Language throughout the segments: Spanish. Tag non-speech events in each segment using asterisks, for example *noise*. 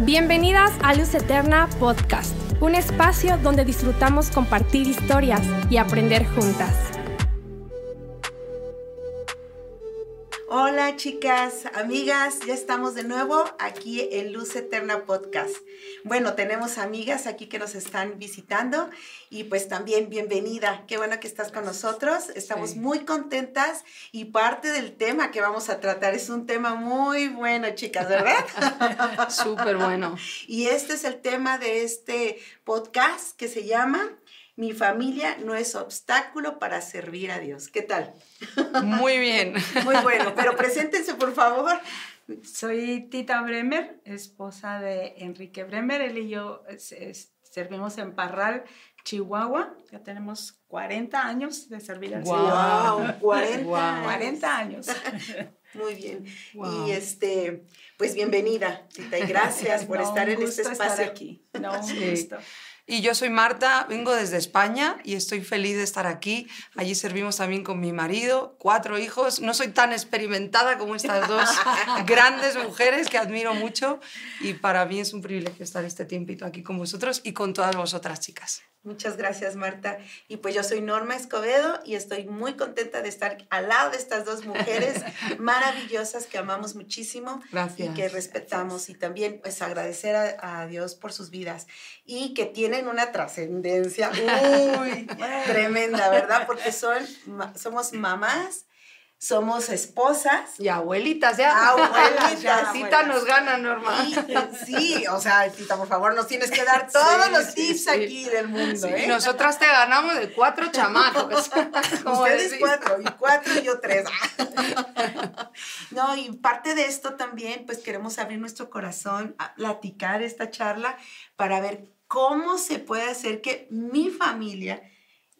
Bienvenidas a Luz Eterna Podcast, un espacio donde disfrutamos compartir historias y aprender juntas. Hola chicas, amigas, ya estamos de nuevo aquí en Luz Eterna Podcast. Bueno, tenemos amigas aquí que nos están visitando y pues también bienvenida. Qué bueno que estás con nosotros. Estamos muy contentas y parte del tema que vamos a tratar es un tema muy bueno, chicas, ¿verdad? *laughs* Súper bueno. Y este es el tema de este podcast que se llama mi familia no es obstáculo para servir a Dios. ¿Qué tal? Muy bien. Muy bueno, pero *laughs* preséntense por favor. Soy Tita Bremer, esposa de Enrique Bremer. Él y yo servimos en Parral, Chihuahua. Ya tenemos 40 años de servir al Señor. Wow, 40, 40 años. *laughs* Muy bien. Y este, pues bienvenida, Tita, y gracias *laughs* por estar en este espacio aquí. No, un gusto. Y yo soy Marta, vengo desde España y estoy feliz de estar aquí. Allí servimos también con mi marido, cuatro hijos. No soy tan experimentada como estas dos *laughs* grandes mujeres que admiro mucho y para mí es un privilegio estar este tiempito aquí con vosotros y con todas vosotras chicas. Muchas gracias, Marta. Y pues yo soy Norma Escobedo y estoy muy contenta de estar al lado de estas dos mujeres *laughs* maravillosas que amamos muchísimo gracias. y que respetamos. Y también pues agradecer a, a, Dios por sus vidas y que tienen una trascendencia *laughs* tremenda, ¿verdad? Porque son, somos mamás somos esposas. Y abuelitas, ya. Abuelitas. *laughs* ya, Tita nos gana, Norma. sí, o sea, Tita, por favor, nos tienes que dar *laughs* todos los tips aquí del mundo, ¿eh? Nosotras te ganamos de cuatro *laughs* chamacos. Ustedes cuatro, y cuatro y yo tres. no, y parte de esto también, pues queremos abrir nuestro corazón, a platicar esta charla para ver cómo se puede hacer que mi familia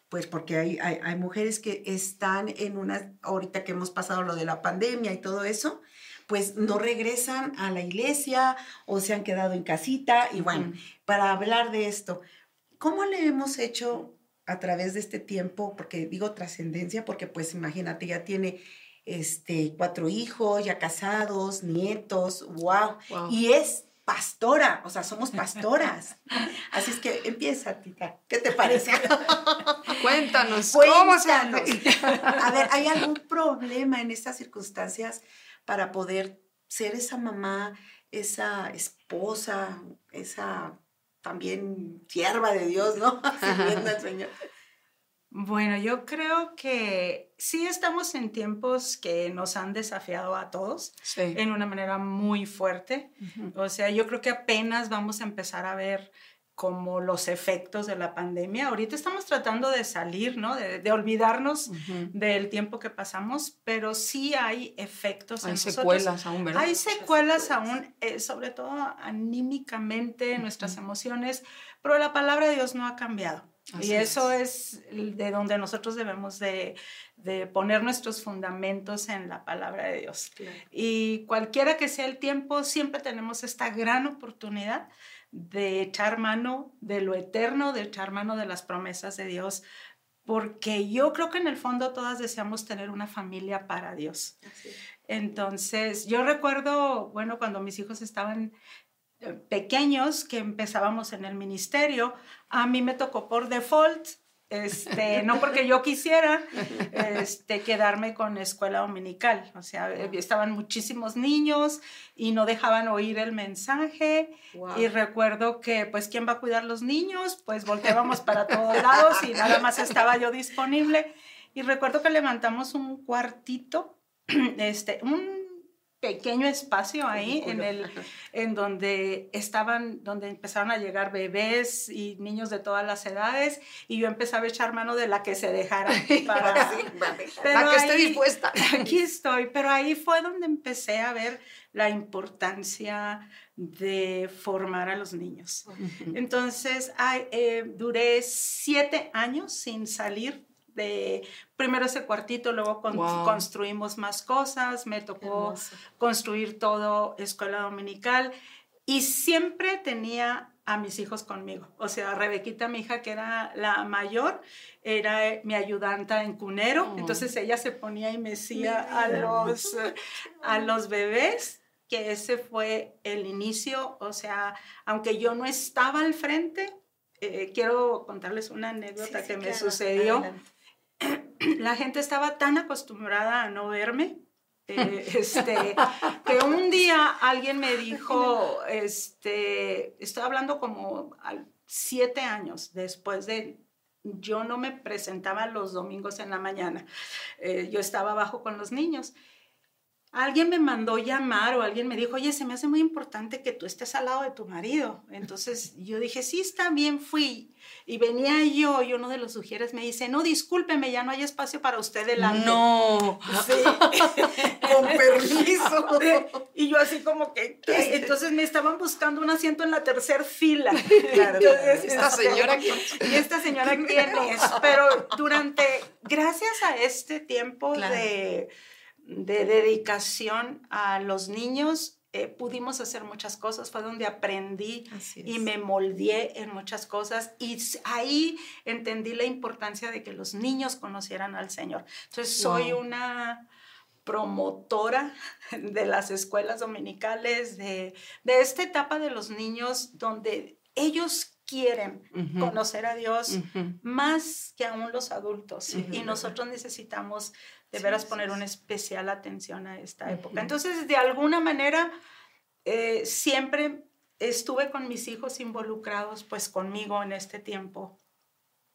pues porque hay, hay, mujeres que están en una, ahorita que hemos pasado lo de la pandemia y todo eso, pues no regresan a la iglesia o se han quedado en casita. Y bueno, para hablar de esto, ¿cómo le hemos hecho a través de este tiempo? Porque digo trascendencia, porque pues imagínate, ya tiene este, cuatro hijos, ya casados, nietos, wow. wow. Y es pastora, o sea, somos *laughs* pastoras. Así es que empieza, Tita. ¿Qué te parece? *laughs* Cuéntanos, ¿cómo se A ver, ¿hay algún problema en estas circunstancias para poder ser esa mamá, esa esposa, esa también sierva de Dios, ¿no? *laughs* Sirviendo al Señor. Bueno, yo creo que sí estamos en tiempos que nos han desafiado a todos en una manera muy fuerte. O sea, yo creo que apenas vamos a empezar a ver como los efectos de la pandemia. Ahorita estamos tratando de salir, ¿no? De, olvidarnos del tiempo que pasamos, pero sí hay efectos hay secuelas aún, ¿verdad? Hay secuelas aún, eh, sobre todo anímicamente, nuestras emociones, pero la palabra de Dios no ha cambiado. Y eso es. de donde nosotros debemos de, de, poner nuestros fundamentos en la palabra de Dios. Y cualquiera que sea el tiempo, siempre tenemos esta gran oportunidad de echar mano de lo eterno, de echar mano de las promesas de Dios, porque yo creo que en el fondo todas deseamos tener una familia para Dios. Entonces, yo recuerdo, bueno, cuando mis hijos estaban pequeños, que empezábamos en el ministerio, a mí me tocó por default este, *laughs* no porque yo quisiera este, quedarme con escuela dominical. O sea, eh, estaban muchísimos niños y no dejaban oír el mensaje. Y recuerdo que, pues, ¿quién va a cuidar los niños? Pues volteábamos para todos lados y nada más estaba yo disponible. Y recuerdo que levantamos un cuartito, *clears throat* este, un pequeño espacio ahí en, el, en donde estaban, donde empezaron a llegar bebés y niños de todas las edades y yo empezaba a echar mano de la que se dejara *laughs* para la que esté dispuesta. Aquí estoy, pero ahí fue donde empecé a ver la importancia de formar a los niños. Entonces, eh, duré siete años sin salir de primero ese cuartito, luego construimos más cosas, me tocó construir todo escuela dominical y siempre tenía a mis hijos conmigo. O sea, Rebequita, mi hija, que era la mayor, era mi ayudanta en cunero, oh. entonces ella se ponía y mecía a los, *laughs* a los bebés que ese fue el inicio, o sea, aunque yo no estaba al frente, eh, quiero contarles una anécdota que me sucedió. La gente estaba tan acostumbrada a no verme eh, este, que un día alguien me dijo, este, estoy hablando como siete años después de, yo no me presentaba los domingos en la mañana, eh, yo estaba abajo con los niños alguien me mandó llamar o alguien me dijo, oye, se me hace muy importante que tú estés al lado de tu marido. Entonces yo dije, sí, está bien, fui. Y venía yo y uno de los sugieres me dice, no, discúlpeme, ya no hay espacio para usted delante. No. Sí. *laughs* Con permiso. Y yo así como que, ¿qué? Entonces me estaban buscando un asiento en la tercera fila. Claro, Entonces, Esta este, señora ¿Y esta señora quién es? Pero durante, gracias a este tiempo Claro. de de dedicación a los niños, eh, pudimos hacer muchas cosas. Fue donde aprendí y me moldeé en muchas cosas. Y ahí entendí la importancia de que los niños conocieran al Señor. Entonces, soy Wow. una promotora de las escuelas dominicales, de, de esta etapa de los niños donde ellos quieren conocer a Dios más que aún los adultos. Y nosotros necesitamos de Sí, veras sí, poner sí. una especial atención a esta época. Entonces, de alguna manera, eh, siempre estuve con mis hijos involucrados, pues conmigo en este tiempo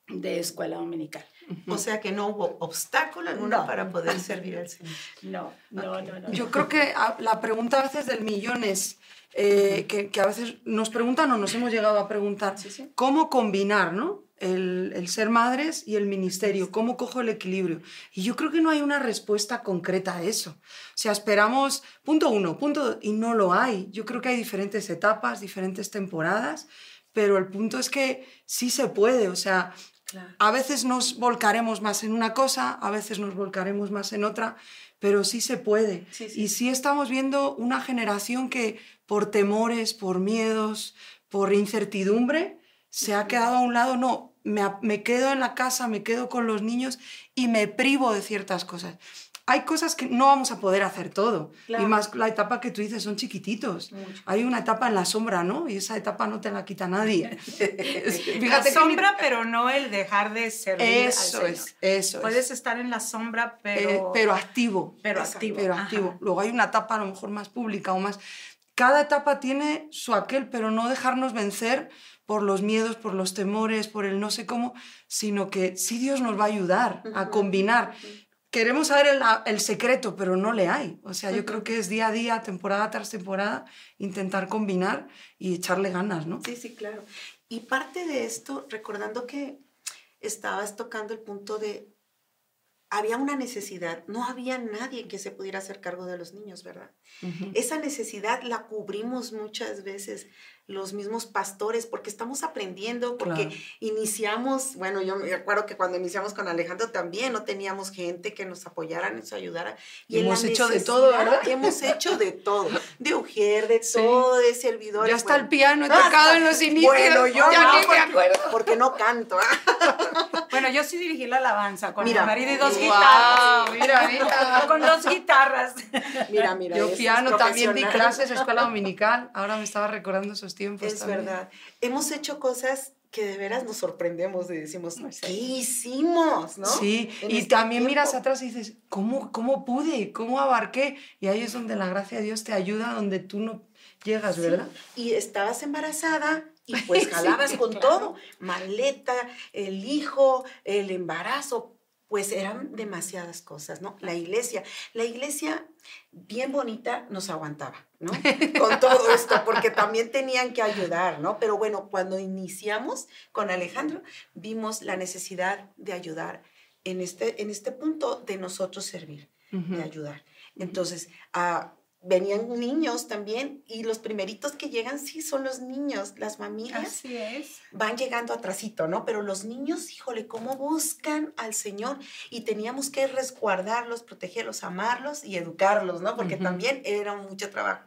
de escuela dominical. O sea que no hubo obstáculo alguno No. para poder servir al Señor. No, no, no, no. Yo creo que a- la pregunta a veces del millón es, eh, que, que a veces nos preguntan o nos hemos llegado a preguntar, Sí, sí. ¿cómo combinar ¿no? El, el ser madres y el ministerio? ¿Cómo cojo el equilibrio? Y yo creo que no hay una respuesta concreta a eso. O sea, esperamos, punto uno, punto dos, y no lo hay. Yo creo que hay diferentes etapas, diferentes temporadas, pero el punto es que sí se puede, o sea, Claro. a veces nos volcaremos más en una cosa, a veces nos volcaremos más en otra, pero sí se puede. Sí, sí. Y sí estamos viendo una generación que por temores, por miedos, por incertidumbre, se ha quedado a un lado, no, me, quedo en la casa, me quedo con los niños y me privo de ciertas cosas. Hay cosas que no vamos a poder hacer todo. Claro. Y más la etapa que tú dices, son chiquititos. Mucho. Hay una etapa en la sombra, ¿no? Y esa etapa no te la quita nadie. *laughs* la Fíjate que sombra, pero no el dejar de servir eso al es, Señor. eso es. Puedes estar en la sombra, Eh, pero... pero activo. pero activo. Pero Ajá. activo. Luego hay una etapa a lo mejor más pública o más... Cada etapa tiene su aquel, pero no dejarnos vencer por los miedos, por los temores, por el no sé cómo, sino que sí Dios nos va a ayudar a combinar. Queremos saber el, el secreto, pero no le hay. O sea, yo creo que es día a día, temporada tras temporada, intentar combinar y echarle ganas, ¿no? Sí, sí, claro. Y parte de esto, recordando que estabas tocando el punto de, había una necesidad, no había nadie que se pudiera hacer cargo de los niños, ¿verdad? Esa necesidad la cubrimos muchas veces los mismos pastores porque estamos aprendiendo, porque Claro. iniciamos, bueno, yo me acuerdo que cuando iniciamos con Alejandro también no teníamos gente que nos apoyara, nos ayudara. Y hemos hecho de todo, ¿verdad? *laughs* Hemos hecho de todo, de ujier, de Sí. todo, de servidores. Yo hasta bueno. el piano he tocado en los inicios. Bueno, yo ya no, ni me acuerdo. porque no canto. ¿ah? *laughs* Bueno, yo sí dirigí la alabanza con Mira. mi marido y dos guitarras. mira, mira. *laughs* Con dos guitarras. Mira, mira. Yo piano también di clases, escuela dominical. Ahora me estaba recordando esos tiempos. Es también. verdad. Hemos hecho cosas que de veras nos sorprendemos y decimos. ¿qué hicimos? ¿no? Sí, En y este también miras atrás y dices, ¿cómo, ¿cómo pude? ¿Cómo abarqué? Y ahí es donde la gracia de Dios te ayuda, donde tú no llegas, Sí, ¿verdad? Y estabas embarazada y *laughs* pues jalabas Sí, con claro. todo, maleta, el hijo, el embarazo, pues eran demasiadas cosas, ¿no? La iglesia, la iglesia bien bonita nos aguantaba, ¿no? *laughs* Con todo esto, porque también tenían que ayudar, ¿no? Pero bueno, cuando iniciamos con Alejandro, vimos la necesidad de ayudar en este, en este punto de nosotros servir de ayudar. Entonces, ah, venían niños también y los primeritos que llegan sí son los niños, las familias Así es. van llegando atrasito, ¿no? Pero los niños, híjole, cómo buscan al Señor y teníamos que resguardarlos, protegerlos, amarlos y educarlos, ¿no? Porque también era mucho trabajo.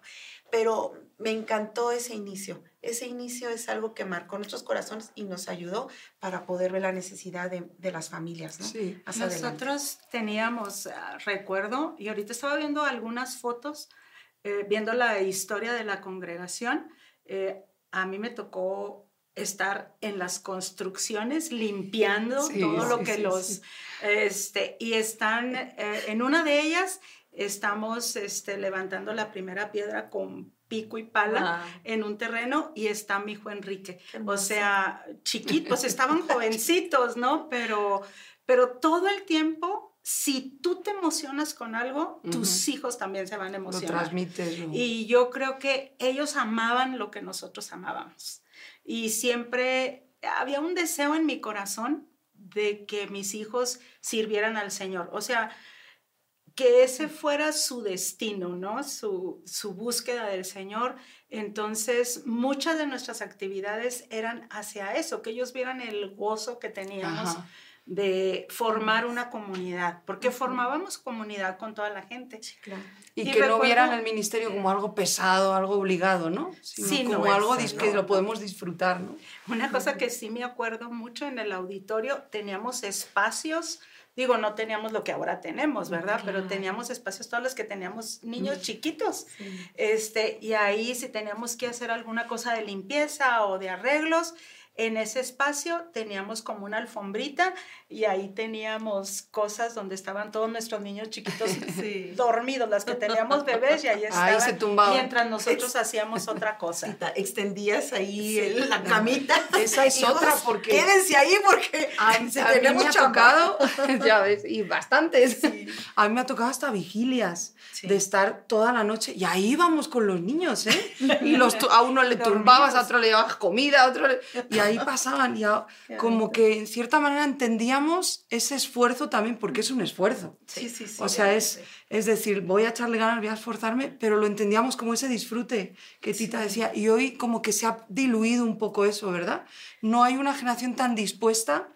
Pero me encantó ese inicio. Ese inicio es algo que marcó nuestros corazones y nos ayudó para poder ver la necesidad de, de las familias, ¿no? Sí. Adelante. Nosotros teníamos, ah, recuerdo, y ahorita estaba viendo algunas fotos eh, viendo la historia de la congregación, eh, a mí me tocó estar en las construcciones limpiando todo lo que los este y están eh, en una de ellas estamos este, levantando la primera piedra con pico y pala en un terreno y está mi hijo Enrique. O sea, chiquitos, estaban *laughs* jovencitos, ¿no? Pero, pero todo el tiempo, si tú te emocionas con algo, tus hijos también se van a emocionar. Lo transmites. Y yo creo que ellos amaban lo que nosotros amábamos. Y siempre había un deseo en mi corazón de que mis hijos sirvieran al Señor. O sea, que ese fuera su destino, ¿no? Su, su, búsqueda del Señor. Entonces, muchas de nuestras actividades eran hacia eso, que ellos vieran el gozo que teníamos de formar una comunidad, porque formábamos comunidad con toda la gente. claro. Y, que no vieran el ministerio como algo pesado, algo obligado, ¿no? sí, como algo que lo podemos disfrutar, ¿no? Una cosa que sí me acuerdo mucho en el auditorio, teníamos espacios Digo, no teníamos lo que ahora tenemos, ¿verdad? Pero teníamos espacios todos los que teníamos niños chiquitos. Este, y ahí si teníamos que hacer alguna cosa de limpieza o de arreglos, en ese espacio teníamos como una alfombrita y ahí teníamos cosas donde estaban todos nuestros niños chiquitos *laughs* dormidos, las que teníamos bebés y ahí estaban. se tumbaban. Mientras nosotros *laughs* hacíamos otra cosa. Extendías ahí la camita. *laughs* Esa es otra porque... Quédense ahí porque a, mí me ha tocado, ya ves, y bastantes. A mí me ha tocado hasta vigilias de estar toda la noche y ahí íbamos con los niños, ¿eh? Y los, a uno le tumbabas, a otro le llevabas comida, a otro le ahí pasaban y *laughs* como que en cierta manera entendíamos ese esfuerzo también, porque es un esfuerzo. Sí, sí, sí. O sea, es, es decir, voy a echarle ganas, voy a esforzarme, pero lo entendíamos como ese disfrute que Tita decía. Y hoy como que se ha diluido un poco eso, ¿verdad? No hay una generación tan dispuesta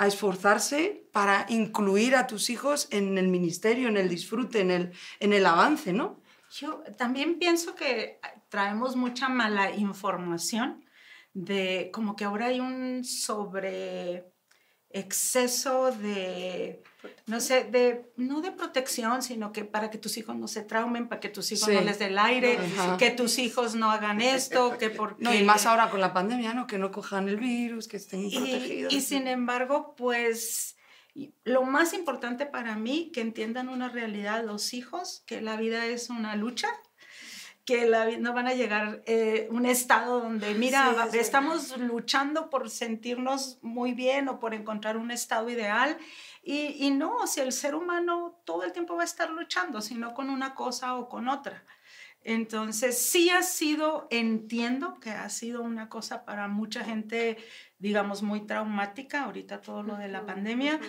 a esforzarse para incluir a tus hijos en el ministerio, en el disfrute, en el, en el avance, ¿no? Yo también pienso que traemos mucha mala información de como que ahora hay un sobre exceso de, no sé, de, no de protección, sino que para que tus hijos no se traumen, para que tus hijos no les dé el aire, que tus hijos no hagan esto, que porque... No, y más ahora con la pandemia, ¿no? Que no cojan el virus, que estén protegidos. Y sin embargo, pues... Lo más importante para mí, que entiendan una realidad los hijos, que la vida es una lucha, que no van a llegar eh, un estado donde, mira, estamos luchando por sentirnos muy bien o por encontrar un estado ideal. Y, y, no, si el ser humano todo el tiempo va a estar luchando, sino con una cosa o con otra. Entonces, sí ha sido, entiendo que ha sido una cosa para mucha gente, digamos, muy traumática, ahorita todo lo de la pandemia,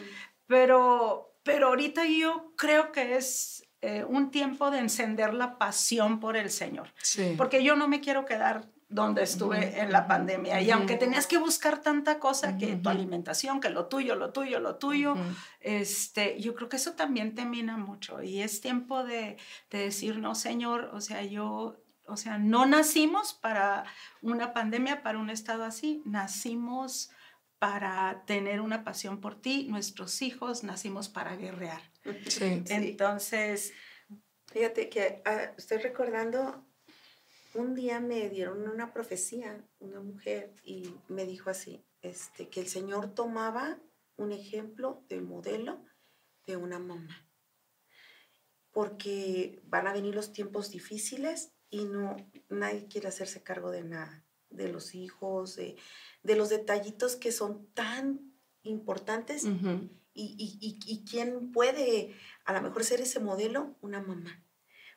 pero, pero ahorita yo creo que es eh, un tiempo de encender la pasión por el Señor. Porque yo no me quiero quedar donde estuve en la pandemia. Y aunque tenías que buscar tanta cosa, que tu alimentación, que lo tuyo, lo tuyo, lo tuyo, este, yo creo que eso también te mina mucho. Y es tiempo de, de decir, no, Señor, o sea, yo, o sea, no nacimos para una pandemia, para un estado así, nacimos para tener una pasión por ti, nuestros hijos nacimos para guerrear. *laughs* Entonces, fíjate que ah, estoy recordando, un día me dieron una profecía, una mujer, y me dijo así, este, que el Señor tomaba un ejemplo de modelo de una mamá, porque van a venir los tiempos difíciles y no nadie quiere hacerse cargo de nada, de los hijos, de, de los detallitos que son tan importantes y, y, y, quién puede a lo mejor ser ese modelo? Una mamá.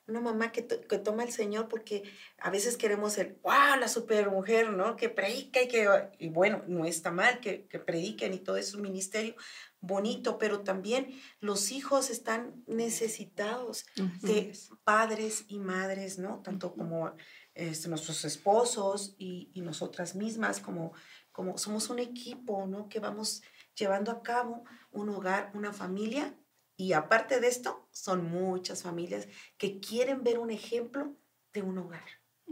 Una mamá que, que toma el Señor porque a veces queremos ser, wow, la super mujer, ¿no? Que predica y que, y bueno, no está mal que, que prediquen y todo es un ministerio bonito, pero también los hijos están necesitados de padres y madres, ¿no? Tanto como este, nuestros esposos y, y, nosotras mismas, como, como somos un equipo, ¿no? Que vamos llevando a cabo un hogar, una familia. Y aparte de esto, son muchas familias que quieren ver un ejemplo de un hogar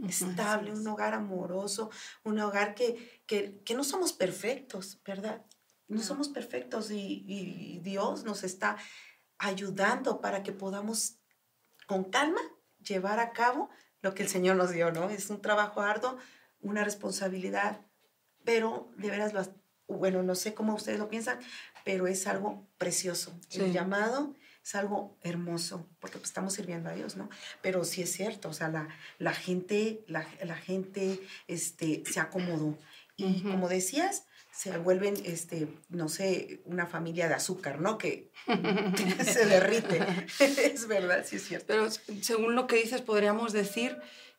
estable, un hogar amoroso, un hogar que, que, que no somos perfectos, ¿verdad? No, somos perfectos y, y, Dios nos está ayudando para que podamos con calma llevar a cabo lo que el Señor nos dio, ¿no? Es un trabajo arduo, una responsabilidad, pero de veras, lo, bueno, no sé cómo ustedes lo piensan, pero es algo precioso. El llamado es algo hermoso, porque pues, estamos sirviendo a Dios, ¿no? Pero sí es cierto, o sea, la, la gente, la, la, gente este, se acomodó. Y como decías, se vuelven, este, no sé, una familia de azúcar, ¿no? Que *laughs* se derrite. *laughs* es verdad, sí es cierto. Pero según lo que dices, podríamos decir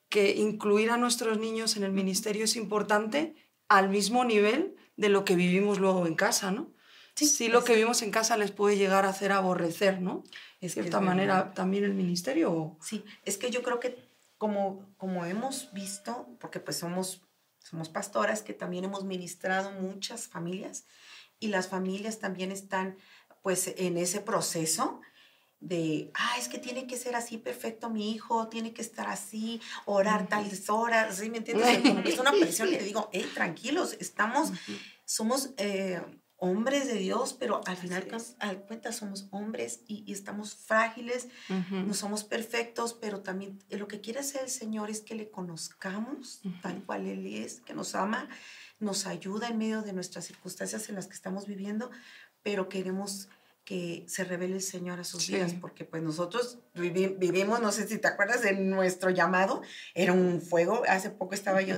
que incluir a nuestros niños en el ministerio es importante al mismo nivel de lo que vivimos luego en casa, ¿no? Sí, lo que vivimos en casa les puede llegar a hacer aborrecer, ¿no? De cierta manera también el ministerio. Sí, es que yo creo que como, como hemos visto, porque pues somos somos pastoras que también hemos ministrado muchas familias y las familias también están pues en ese proceso de, ah, es que tiene que ser así perfecto mi hijo, tiene que estar así, orar tales horas, ¿sí me entiendes? Como que es una presión y le digo, hey, tranquilos, estamos, somos eh, hombres de Dios, pero al final al cuenta somos hombres y, estamos frágiles, no somos perfectos, pero también eh, lo que quiere hacer el Señor es que le conozcamos tal cual Él es, que nos ama, nos ayuda en medio de nuestras circunstancias en las que estamos viviendo, pero queremos que se revele el Señor a sus vidas, porque pues nosotros vivimos, no sé si te acuerdas de nuestro llamado, era un fuego, hace poco estaba yo,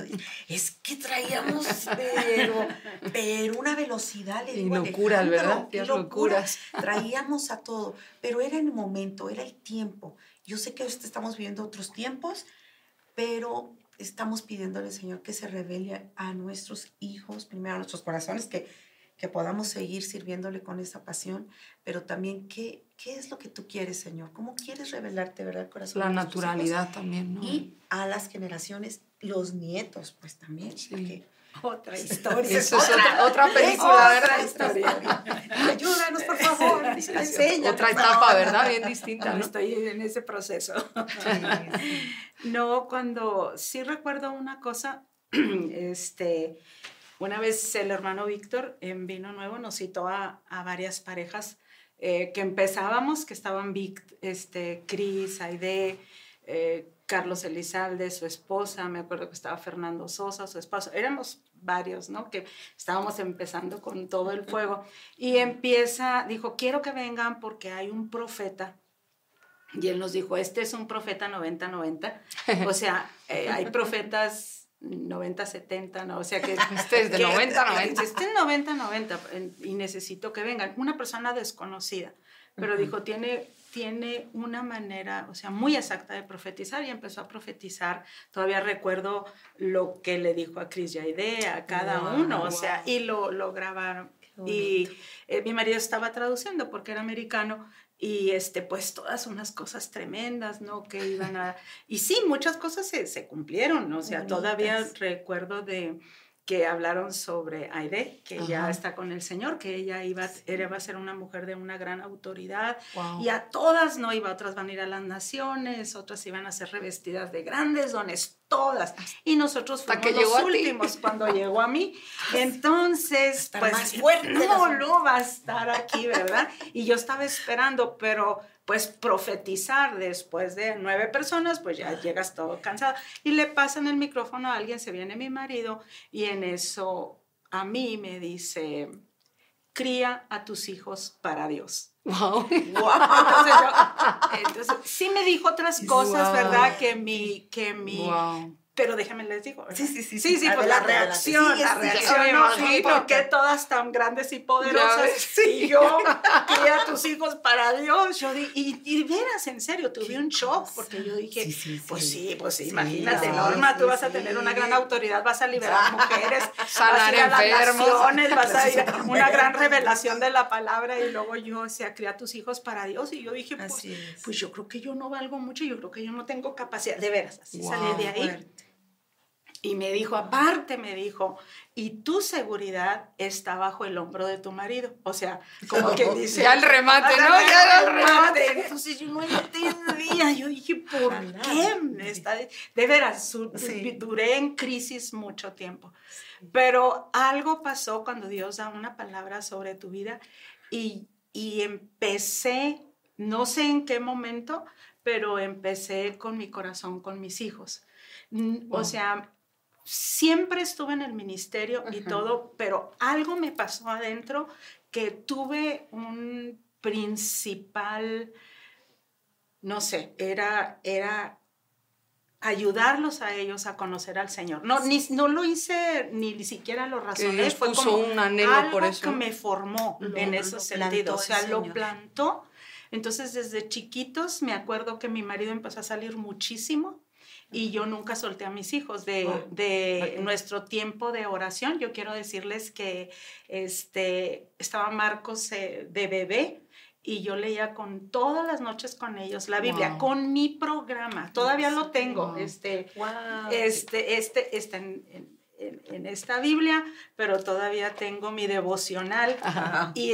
es que traíamos, pero, pero una velocidad, le digo, y locuras, ¿verdad? Qué locuras. *laughs* Traíamos a todo, pero era el momento, era el tiempo. Yo sé que estamos viviendo otros tiempos, pero estamos pidiéndole, Señor, que se revele a nuestros hijos, primero a nuestros corazones, que que podamos seguir sirviéndole con esa pasión, pero también qué, qué es lo que tú quieres, Señor, cómo quieres revelarte, ¿verdad? El corazón. La naturalidad también, ¿no? Y a las generaciones, los nietos, pues también. Sí. *laughs* otra historia. Eso es otra, otra película, ¿verdad? Historia. Ayúdanos, por favor. Enseña, otra etapa, ¿verdad? Bien distinta. ¿no? Estoy en ese proceso. no, cuando sí recuerdo una cosa, *clears throat* este, una vez el hermano Víctor en Vino Nuevo nos citó a, varias parejas eh, que empezábamos, que estaban Vic, este, Cris, Aide, eh, Carlos Elizalde, su esposa, me acuerdo que estaba Fernando Sosa, su esposo, éramos varios, ¿no? Que estábamos empezando con todo el fuego. Y empieza, dijo, quiero que vengan porque hay un profeta. Y él nos dijo, este es un profeta 90-90. O sea, eh, hay profetas 90, 70, no, o sea que... *laughs* Este es de 90, 90. *laughs* Este es 90, 90 y necesito que vengan. Una persona desconocida, pero dijo, tiene, tiene una manera, o sea, muy exacta de profetizar y empezó a profetizar. Todavía recuerdo lo que le dijo a Chris Yaide, a cada uno, o sea, y lo, lo grabaron. Y eh, mi marido estaba traduciendo porque era americano y este, pues todas unas cosas tremendas, ¿no? Que iban a... Y sí, muchas cosas se, se cumplieron, ¿no? O sea, todavía recuerdo de que hablaron sobre Aide, que ya está con el Señor, que ella iba, iba a ser una mujer de una gran autoridad, y a todas no iba, otras van a ir a las naciones, otras iban a ser revestidas de grandes dones, todas, y nosotros fuimos que los últimos cuando llegó a mí, *laughs* entonces, pues, fuerte no, no va a estar aquí, ¿verdad? Y yo estaba esperando, pero pues profetizar después de nueve personas, pues ya llegas todo cansado. Y le pasan el micrófono a alguien, se viene mi marido, y en eso a mí me dice, cría a tus hijos para Dios. Wow. Entonces, sí me dijo otras cosas, ¿verdad? Que mi, que mi, pero déjenme les digo. Sí, sí, sí. Sí, sí, pues la reacción, la reacción. No, sí, porque todas tan grandes y poderosas. Sí. Yo *laughs* a tus hijos para Dios. Yo di, y, y veras, en serio, tuve un shock porque yo dije, pues sí, pues sí, imagínate, Norma, tú vas a tener una gran autoridad, vas a liberar *laughs* mujeres, sanar enfermos. vas a ir a *laughs* una gran revelación de la palabra y luego yo, o sea, cría a tus hijos para Dios y yo dije, pues, pues yo creo que yo no valgo mucho, yo creo que yo no tengo capacidad, de veras, así salí de ahí. Y me dijo, aparte, me dijo, y tu seguridad está bajo el hombro de tu marido. O sea, como que *laughs* dice... Ya el remate, ¿no? Ya el remate. Entonces yo no entendía. Yo dije, ¿por qué? Está de, veras, duré en crisis mucho tiempo. Pero algo pasó cuando Dios da una palabra sobre tu vida y, y empecé, no sé en qué momento, pero empecé con mi corazón, con mis hijos. O sea, siempre estuve en el ministerio y todo, pero algo me pasó adentro que tuve un principal, no sé, era, era ayudarlos a ellos a conocer al Señor. No, ni, no lo hice, ni, siquiera lo razoné. Fue como un anhelo por eso. que me formó en ese sentido. O sea, lo plantó. Entonces, desde chiquitos, me acuerdo que mi marido empezó a salir muchísimo y yo nunca solté a mis hijos de, de nuestro tiempo de oración. Yo quiero decirles que este, estaba Marcos eh, de bebé y yo leía con todas las noches con ellos la Biblia, con mi programa. Todavía lo tengo, este, este, este, está en, en, esta Biblia, pero todavía tengo mi devocional. Y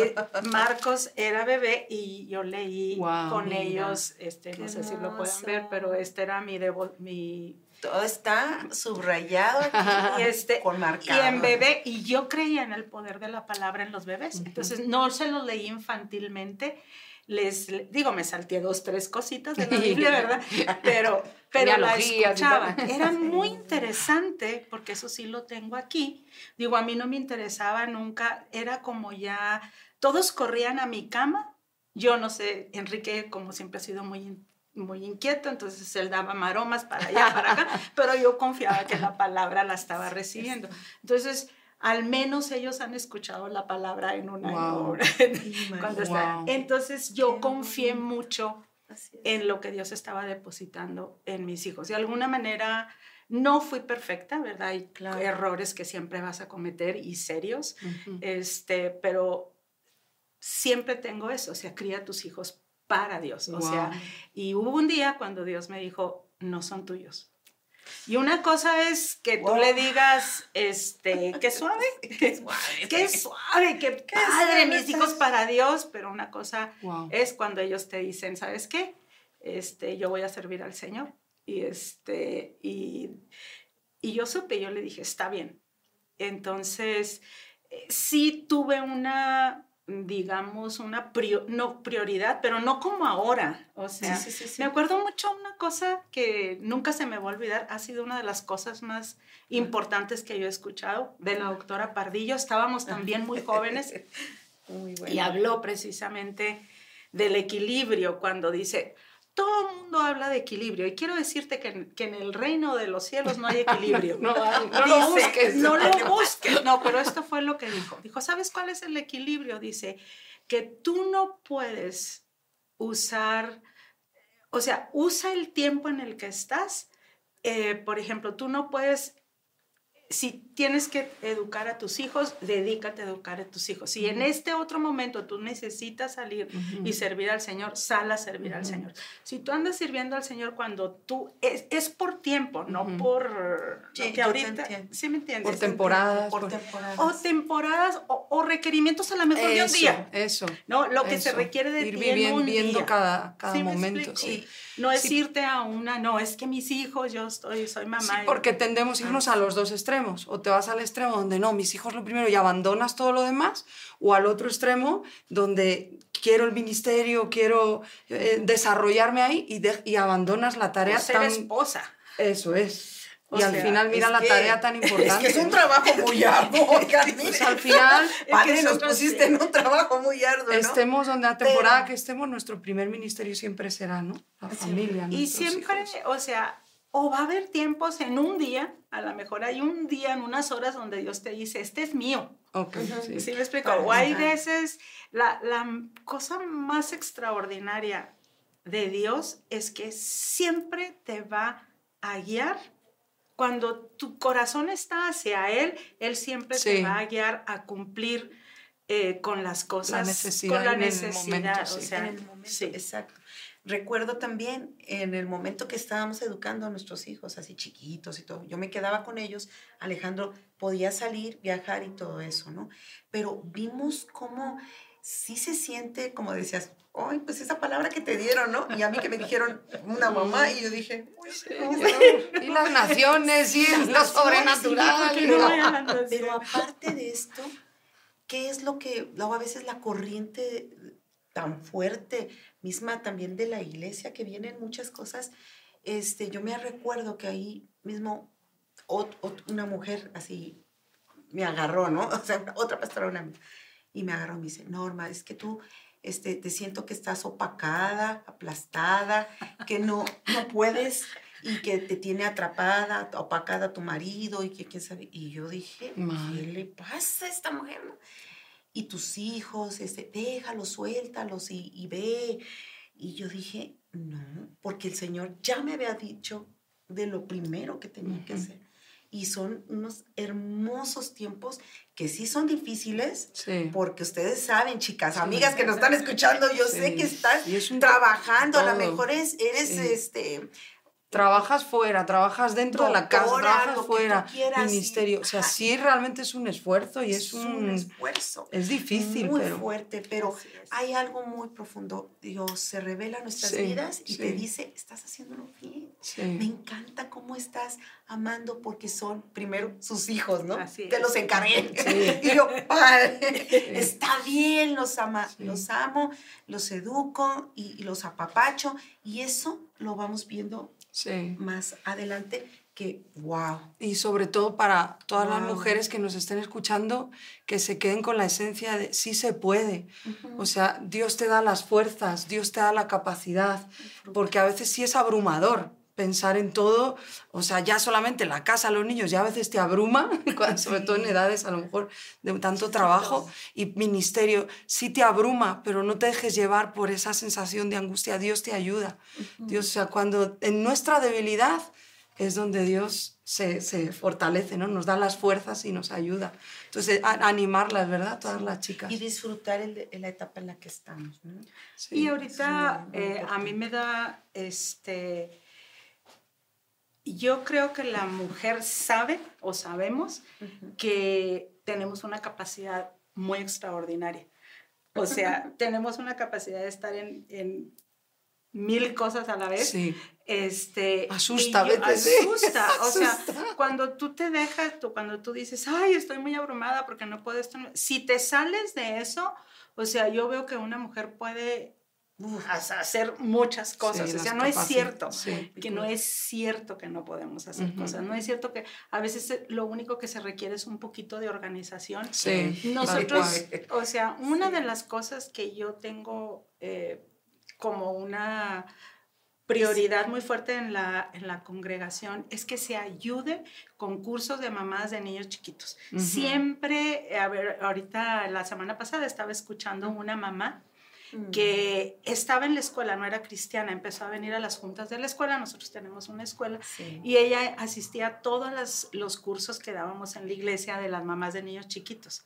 Marcos era bebé y yo leí con ellos, este, no sé si lo pueden ver, pero este era mi, devo, mi todo está subrayado aquí y este, con marcado. Y en bebé, y yo creía en el poder de la palabra en los bebés. Entonces, no se lo leí infantilmente. Les, digo, me salté dos, tres cositas de la *laughs* Biblia, ¿verdad? Pero, pero la escuchaba. *laughs* Era muy interesante, porque eso sí lo tengo aquí. Digo, a mí no me interesaba nunca, era como ya, todos corrían a mi cama. Yo no sé, Enrique, como siempre ha sido muy muy inquieto, entonces él daba maromas para allá, para acá, *laughs* pero yo confiaba que la palabra la estaba recibiendo. Entonces, al menos ellos han escuchado la palabra en un año. *laughs* Cuando Entonces, yo confié mucho en lo que Dios estaba depositando en mis hijos. De alguna manera, no fui perfecta, ¿verdad? Hay errores que siempre vas a cometer y serios, este, pero siempre tengo eso, o sea, cría a tus hijos para Dios. O sea, y hubo un día cuando Dios me dijo, no son tuyos. Y una cosa es que tú le digas, este, qué suave, *laughs* qué suave, qué suave, qué padre, mis hijos para Dios, pero una cosa es cuando ellos te dicen, ¿sabes qué? Este, yo voy a servir al Señor. Y este, y, y yo supe, yo le dije, está bien. Entonces, eh, sí tuve una, digamos, una no prioridad, pero no como ahora. O sea, me acuerdo mucho una cosa que nunca se me va a olvidar, ha sido una de las cosas más importantes que yo he escuchado de la doctora Pardillo. Estábamos también muy jóvenes *laughs* y habló precisamente del equilibrio cuando dice, todo el mundo habla de equilibrio y quiero decirte que, que, en el reino de los cielos no hay *laughs* equilibrio. no, no lo busques. No lo *laughs* busques. No, pero esto fue lo que dijo. Dijo, ¿sabes cuál es el equilibrio? Dice que tú no puedes usar, o sea, usa el tiempo en el que estás. Eh, por ejemplo, tú no puedes si tienes que educar a tus hijos, dedícate a educar a tus hijos. Si en este otro momento tú necesitas salir y servir al Señor, sal a servir al Señor. Si tú andas sirviendo al Señor cuando tú, es, es por tiempo, no por... Sí, que ahorita, ¿sí me entiendes? Por temporadas. Por, temporadas. O temporadas o, requerimientos a lo mejor de un día. Eso, ¿no? Lo que se requiere de Ir ti en un viendo cada, cada momento. Sí. No es irte a una, no, es que mis hijos, yo estoy, soy mamá. Sí, porque tendemos a irnos a los dos extremos. O te vas al extremo donde no, mis hijos lo primero y abandonas todo lo demás, o al otro extremo donde quiero el ministerio, quiero eh, desarrollarme ahí y, y, abandonas la tarea. O ser esposa. Eso es. Y al final mira la tarea tan importante. *laughs* Es que es un trabajo muy arduo. *laughs* pues al final, padre, nos pusiste en un trabajo muy arduo. ¿no? Estemos donde la temporada que estemos, nuestro primer ministerio siempre será, ¿no? La familia. Y siempre, o sea, o va a haber tiempos en un día, a lo mejor hay un día, en unas horas donde Dios te dice, este es mío. Ok, sí. ¿Sí me explico? O hay veces, la, la cosa más extraordinaria de Dios es que siempre te va a guiar. Cuando tu corazón está hacia Él, Él siempre te va a guiar a cumplir eh, con las cosas. La necesidad. Con la necesidad. El momento, o sea, en el momento, sí. exacto. Recuerdo también en el momento que estábamos educando a nuestros hijos, así chiquitos y todo, yo me quedaba con ellos, Alejandro podía salir, viajar y todo eso, ¿no? Pero vimos cómo sí se siente, como decías, ay, pues esa palabra que te dieron, ¿no? Y a mí que me dijeron una mamá y yo dije, y las naciones y lo sobrenatural. Pero aparte de esto, ¿qué es lo que luego a veces la corriente tan fuerte misma también de la iglesia, que vienen muchas cosas. Este, yo me recuerdo que ahí mismo una mujer así me agarró, ¿no? *laughs* O sea, otra pastora, una, y me agarró y me dice, Norma, es que tú este, te siento que estás opacada, aplastada, que no, no puedes y que te tiene atrapada, opacada tu marido y que quién sabe. Y yo dije, ¿qué le pasa a esta mujer? Y tus hijos, este, déjalos, suéltalos y, y ve. Y yo dije, no, porque el Señor ya me había dicho de lo primero que tenía que hacer y son unos hermosos tiempos que sí son difíciles, porque ustedes saben, chicas, amigas que nos están escuchando, yo sé que estás trabajando, a lo mejor eres, eres este, trabajas fuera, trabajas dentro de la casa, trabajas fuera, ministerio. O sea, sí realmente es un esfuerzo y es, un, esfuerzo. Es difícil, muy fuerte, pero hay algo muy profundo. Dios se revela en nuestras vidas y te dice, estás haciéndolo bien. Me encanta cómo estás amando porque son primero sus hijos, ¿no? te los encargué. *laughs* y yo, padre, está bien, los ama, los amo, los educo y, y los apapacho y eso lo vamos viendo sí. más adelante que wow. Y sobre todo para todas las mujeres que nos estén escuchando, que se queden con la esencia de sí se puede. O sea, Dios te da las fuerzas, Dios te da la capacidad, porque a veces sí es abrumador pensar en todo, o sea, ya solamente la casa, los niños, ya a veces te abruma, *laughs* sobre todo en edades a lo mejor de tanto trabajo y ministerio, sí te abruma, pero no te dejes llevar por esa sensación de angustia, Dios te ayuda. Dios, o sea, cuando en nuestra debilidad es donde Dios se, se, fortalece, ¿no? Nos da las fuerzas y nos ayuda. Entonces, animarlas, ¿verdad? Todas las chicas. Y disfrutar el, la etapa en la que estamos, ¿no? y ahorita eh, a mí me da, este, yo creo que la mujer sabe o sabemos que tenemos una capacidad muy extraordinaria. O *laughs* sea, tenemos una capacidad de estar en, mil cosas a la vez. Sí. Este, asusta, a veces. *laughs* Asusta. *laughs* O sea, cuando tú te dejas, tú, cuando tú dices, ay, estoy muy abrumada porque no puedo estar. Si te sales de eso, o sea, yo veo que una mujer puede hacer muchas cosas. o sea, no es cierto que no es cierto que no podemos hacer cosas. No es cierto que a veces eh, lo único que se requiere es un poquito de organización. Nosotros, o sea, una de las cosas que yo tengo eh, como una prioridad muy fuerte en la, en la congregación es que se ayude con cursos de mamás de niños chiquitos. Siempre, a ver, ahorita la semana pasada estaba escuchando una mamá que estaba en la escuela, no era cristiana, empezó a venir a las juntas de la escuela, nosotros tenemos una escuela, y ella asistía a todos los cursos que dábamos en la iglesia de las mamás de niños chiquitos.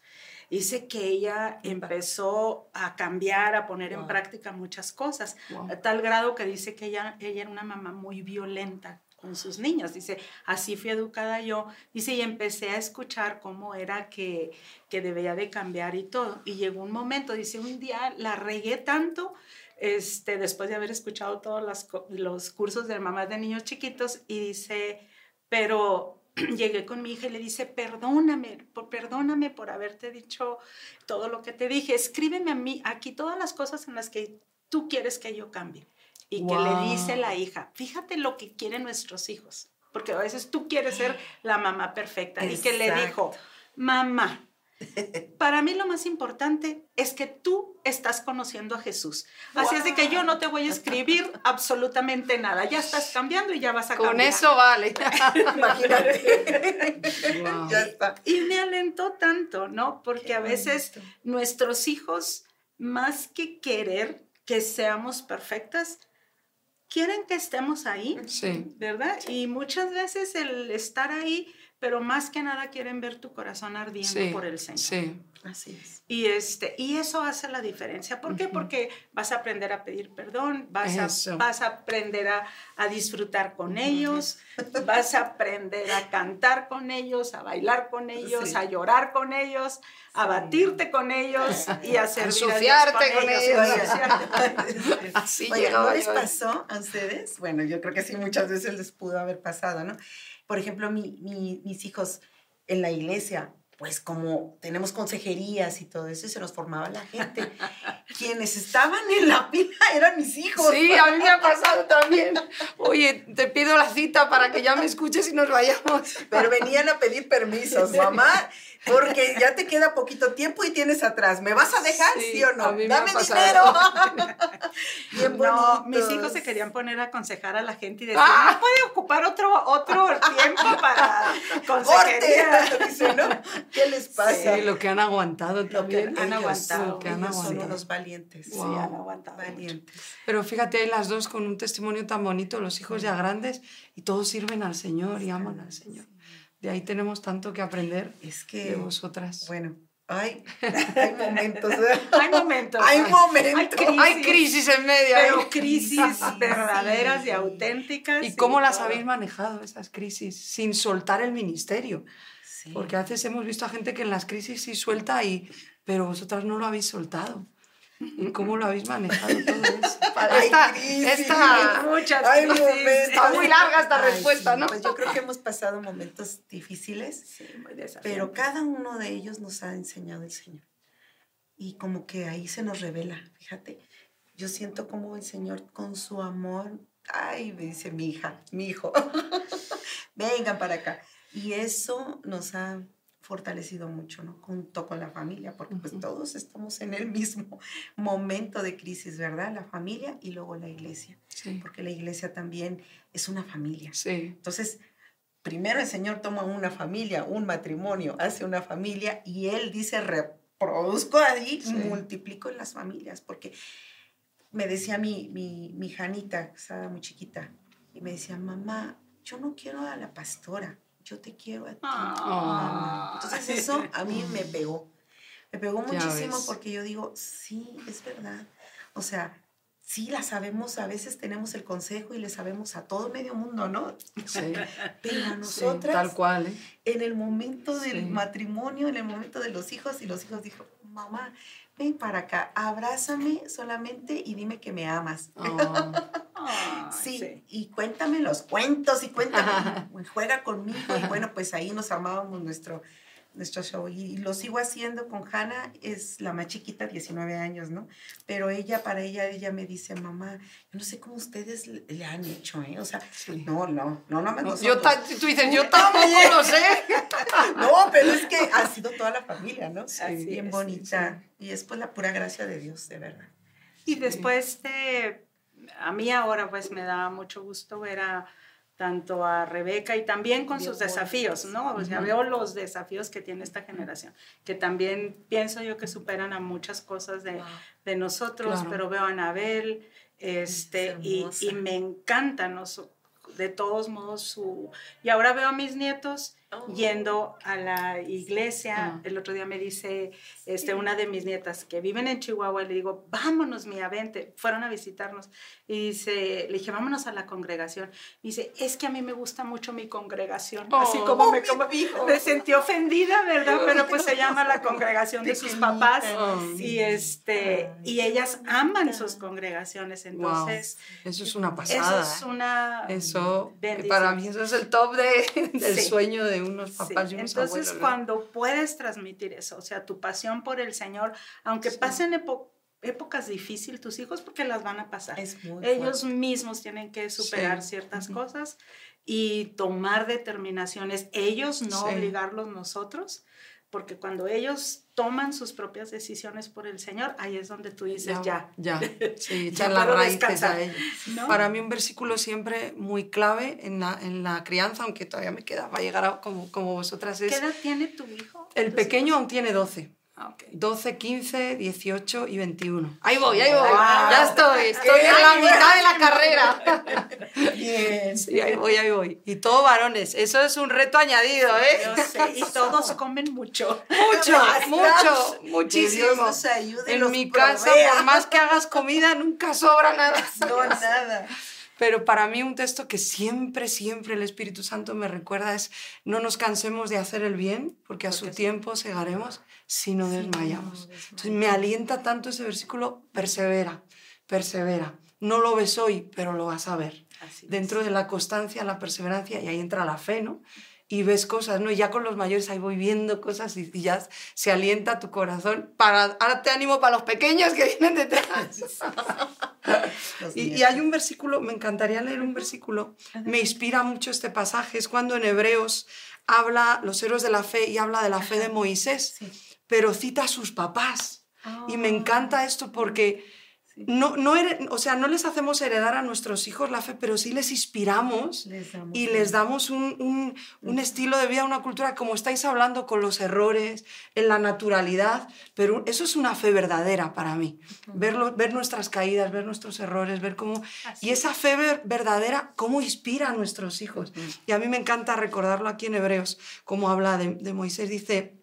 Dice que ella empezó a cambiar, a poner en práctica muchas cosas, a tal grado que dice que ella, ella era una mamá muy violenta con sus niños. Dice, así fui educada yo. Dice, y empecé a escuchar cómo era que, que debía de cambiar y todo. Y llegó un momento, dice, un día la regué tanto, este, después de haber escuchado todos los, los cursos de mamás de niños chiquitos, y dice, pero *clears throat* llegué con mi hija y le dice, perdóname, por, perdóname por haberte dicho todo lo que te dije, escríbeme a mí aquí todas las cosas en las que tú quieres que yo cambie y que le dice la hija, fíjate lo que quieren nuestros hijos, porque a veces tú quieres ser la mamá perfecta y que le dijo, mamá, *laughs* para mí lo más importante es que tú estás conociendo a Jesús. Así es de que yo no te voy a escribir absolutamente nada. Ya estás cambiando y ya vas a cambiar. Con eso vale. *laughs* Imagínate. Ya está. Y me alentó tanto, ¿no? Porque a veces nuestros hijos, más que querer que seamos perfectas, quieren que estemos ahí, sí. ¿verdad? Y muchas veces el estar ahí, pero más que nada quieren ver tu corazón ardiendo por el Señor. Sí. Así es. Y, este, y eso hace la diferencia. ¿Por qué? Porque vas a aprender a pedir perdón, vas, a, vas a aprender a, a disfrutar con ellos, *laughs* vas a aprender a cantar con ellos, a bailar con ellos, a llorar con ellos, a batirte *laughs* con ellos y a a con, *laughs* ellos. Así Oye, ¿no les pasó a ustedes? Bueno, yo creo que sí, muchas veces les pudo haber pasado, ¿no? Por ejemplo, mi, mi, mis hijos en la iglesia, pues como tenemos consejerías y todo eso, y se nos formaba la gente. Quienes estaban en la *laughs* pila eran mis hijos. Sí, a mí me ha pasado también. Oye, te pido la cita para que ya me escuches y nos vayamos. Pero venían a pedir permisos, *laughs* mamá, porque ya te queda poquito tiempo y tienes atrás. ¿Me vas a dejar, sí, o no? Dame dinero. *laughs* Bien No, mis hijos se querían poner a aconsejar a la gente y decir, Ah. ¿no puede ocupar otro, otro tiempo para ¡Corte! consejería? *laughs* Dice, ¿no? ¿Qué les pasa? Sí, lo que han aguantado Lo que también. ellos, han aguantado, lo que han ellos son aguantado. unos valientes. Wow. Sí, han aguantado mucho. Valientes. Pero fíjate, las dos con un testimonio tan bonito, los hijos ya grandes, y todos sirven al Señor y aman al Señor. De ahí tenemos tanto que aprender Es de que, vosotras. bueno, hay, *laughs* hay momentos. ¿eh? *laughs* Hay momentos. Hay momentos. Hay crisis, Hay crisis en medio. ¿eh? pero crisis *laughs* verdaderas y auténticas. ¿Y cómo las todo. habéis manejado esas crisis sin soltar el ministerio? Sí. Porque a veces hemos visto a gente que en las crisis sí suelta, y, pero vosotras no lo habéis soltado. ¿Y cómo lo habéis manejado todo eso? Hay Esta, esta- muchas momentos. Está muy larga esta Ay, respuesta, sí, ¿no? Pues yo creo que hemos pasado momentos difíciles, Sí, muy pero cada uno de ellos nos ha enseñado el Señor. Y como que ahí se nos revela, fíjate. Yo siento como el Señor con su amor, ay, me dice mi hija, mi hijo, *laughs* vengan para acá. Y eso nos ha fortalecido mucho, ¿no? Junto con la familia, porque pues todos estamos en el mismo *laughs* momento de crisis, ¿verdad? La familia y luego la iglesia, Sí, porque la iglesia también es una familia. sí, Entonces, primero el Señor toma una familia, un matrimonio, hace una familia y Él dice, reproduzco ahí, Sí. multiplico en las familias, porque me decía mi, mi, mi Janita, que estaba muy chiquita, y me decía, mamá, yo no quiero a la pastora, yo te quiero a ti. Ah. Entonces *laughs* eso a mí me pegó, me pegó muchísimo porque yo digo, sí, es verdad. O sea, sí la sabemos, a veces tenemos el consejo y le sabemos a todo medio mundo, ¿no? sí. *laughs* Pero a Sí, nosotras, tal cual, ¿eh? en el momento del Sí. matrimonio, en el momento de los hijos, y los hijos dijo, mamá, ven para acá, abrázame solamente y dime que me amas. Oh, *laughs* Sí, y cuéntame los cuentos y cuéntame, y juega conmigo. Y bueno, pues ahí nos armábamos nuestro, nuestro show. Y lo sigo haciendo con Hannah, es la más chiquita, 19 años, ¿no? Pero ella, para ella, ella me dice, mamá, yo no sé cómo ustedes le, le han hecho, ¿eh? O sea, Sí. no, no, no, no, No, yo ta- tú dices, yo tampoco lo sé. *laughs* No, pero es que ha sido toda la familia, ¿no? Sí, Bien es, bonita. Y es pues la pura gracia de Dios, de verdad. Y después de, a mí ahora pues me da mucho gusto ver a tanto a Rebeca y también con sus desafíos, ¿no? O sea, veo los desafíos que tiene esta generación, que también pienso yo que superan a muchas cosas de, de nosotros, Claro. pero veo a Anabel, este, Es y, y me encanta, de todos modos su... Y ahora veo a mis nietos Oh. yendo a la iglesia. Ah. El otro día me dice este, una de mis nietas que viven en Chihuahua, y le digo, vámonos, mía, vente. Fueron a visitarnos. Y dice, le dije, vámonos a la congregación. Y dice, es que a mí me gusta mucho mi congregación. Así Oh, *laughs* como me, mi como- me sentí ofendida, ¿verdad? Pero pues se llama la *laughs* congregación de sus papás. Y, este, y ellas aman sus congregaciones. Wow. Entonces, Eso es una eso pasada. es ¿eh? una Eso, bendición. para mí, eso es el top de, *laughs* del Sí. sueño de unos Sí, papás y unos Entonces, abuelos. ¿no? cuando puedes transmitir eso, o sea, tu pasión por el Señor, aunque Sí. pasen epo- épocas difíciles, tus hijos, porque las van a pasar. Es muy Ellos fuerte. mismos tienen que superar Sí. ciertas cosas y tomar determinaciones, ellos no Sí. obligarlos nosotros, porque cuando ellos toman sus propias decisiones por el Señor, ahí es donde tú dices, ya, Ya, *laughs* sí, Ya echan las puedo raíces a ellos. ¿no? Para mí un versículo siempre muy clave en la, en la crianza, aunque todavía me queda para llegar a como, como vosotras, ¿Qué es edad tiene tu hijo? el pequeño aún tiene 12. Ah, ok. 12, 15, 18 y 21. Ahí voy, ahí voy. Wow. Ya estoy, estoy en la mitad de la carrera. Bien. Sí, ahí voy, ahí voy. Y todo varones. Eso es un reto añadido, ¿eh? Yo sé, y todos comen mucho. Mucho, mucho, Que Dios muchísimo. nos ayude En mi casa, por más que hagas comida, nunca sobra nada. *laughs* No, nada. Pero para mí un texto que siempre, siempre el Espíritu Santo me recuerda es no nos cansemos de hacer el bien, porque a su sí. tiempo segaremos si no desmayamos. Entonces me alienta tanto ese versículo, persevera, persevera. No lo ves hoy, pero lo vas a ver. Así es. Dentro de la constancia, la perseverancia, y ahí entra la fe, ¿no? y ves cosas, ¿no? Y ya con los mayores ahí voy viendo cosas y, y ya se alienta tu corazón. Para, ahora te animo para los pequeños que vienen detrás. *laughs* y, y hay un versículo, me encantaría leer un versículo, me inspira mucho este pasaje, es cuando en Hebreos habla los héroes de la fe y habla de la fe de Moisés, Sí. Pero cita a sus papás. Y me Ah. encanta esto porque no, no, o sea, no les hacemos heredar a nuestros hijos la fe, pero sí les inspiramos Les y les damos un, un- un estilo de vida, una cultura, como estáis hablando, con los errores, en la naturalidad, pero eso es una fe verdadera para mí. Verlo, ver nuestras caídas, ver nuestros errores, ver cómo... Y esa fe ver- verdadera, cómo inspira a nuestros hijos. Y a mí me encanta recordarlo aquí en Hebreos, como habla de, de Moisés, dice...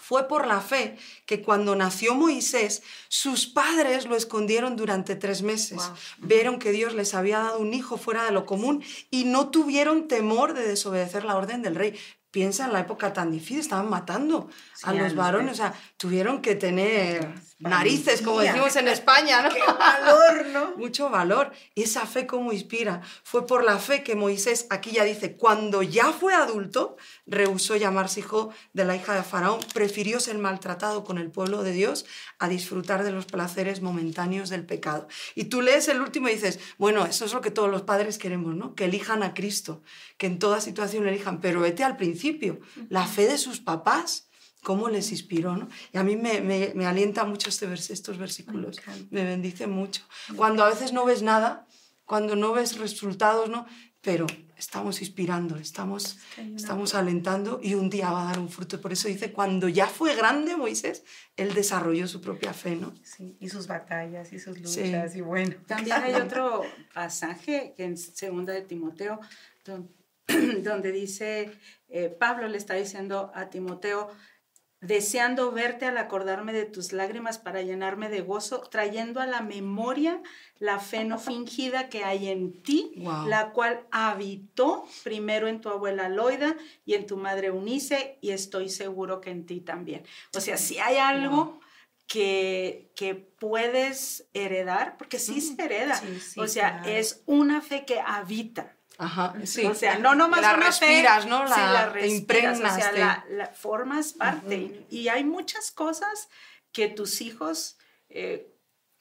Fue por la fe que cuando nació Moisés, sus padres lo escondieron durante tres meses. Wow. Vieron que Dios les había dado un hijo fuera de lo común y no tuvieron temor de desobedecer la orden del rey. Piensa en la época tan difícil, estaban matando a Sí, a los los varones, o sea, tuvieron que tener narices, como decimos en España, ¿no? ¡Qué valor, ¿no? *laughs* Mucho valor. Y esa fe como inspira. Fue por la fe que Moisés, aquí ya dice, cuando ya fue adulto, rehusó llamarse hijo de la hija de Faraón, prefirió ser maltratado con el pueblo de Dios a disfrutar de los placeres momentáneos del pecado. Y tú lees el último y dices, bueno, eso es lo que todos los padres queremos, ¿no? Que elijan a Cristo, que en toda situación elijan, pero vete al principio, la fe de sus papás. ¿Cómo les inspiró? ¿no? Y a mí me, me- me alienta mucho este vers- estos versículos, me bendice mucho. Cuando a veces no ves nada, cuando no ves resultados, ¿no? Pero estamos inspirando, estamos, que estamos alentando y un día va a dar un fruto. Por eso dice, cuando ya fue grande Moisés, él desarrolló su propia fe, ¿no? Sí, y sus batallas y sus Sí. luchas y bueno. También hay otro pasaje que en segunda de Timoteo, don- *clears throat* donde dice, eh, Pablo le está diciendo a Timoteo, deseando verte al acordarme de tus lágrimas para llenarme de gozo, trayendo a la memoria la fe no fingida que hay en ti, Wow. la cual habitó primero en tu abuela Loida y en tu madre Eunice, y estoy seguro que en ti también. O sea, si hay algo que, que puedes heredar, porque sí se hereda, Sí, sí, o sea, claro. es una fe que habita. Ajá, sí. O sea, no nomás la respiras, fe, ¿no? La, sí, la te respiras, impregnas. o sea, te- la, la formas parte. y, y hay muchas cosas que tus hijos, eh,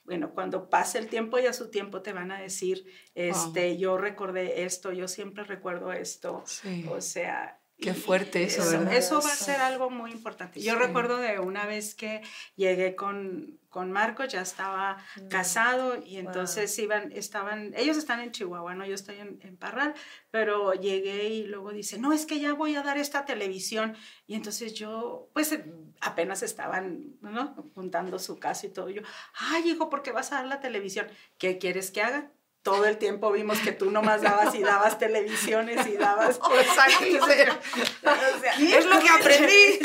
bueno, cuando pase el tiempo y a su tiempo te van a decir, este, yo recordé esto, yo siempre recuerdo esto. Sí. O sea... Qué fuerte eso, eso, ¿verdad? eso va a ser algo muy importante. Yo Sí. recuerdo de una vez que llegué con, con Marco, ya estaba casado y entonces iban, estaban, ellos están en Chihuahua, ¿no? Yo estoy en, en Parral, pero llegué y luego dice, no, es que ya voy a dar esta televisión. Y entonces yo, pues apenas estaban, ¿no? Juntando su casa y todo. Yo, ay, hijo, ¿por qué vas a dar la televisión? ¿Qué quieres que haga? Todo el tiempo vimos que tú nomás dabas y dabas televisiones y dabas... Pues aquí se- O sea, *laughs* es lo que aprendí.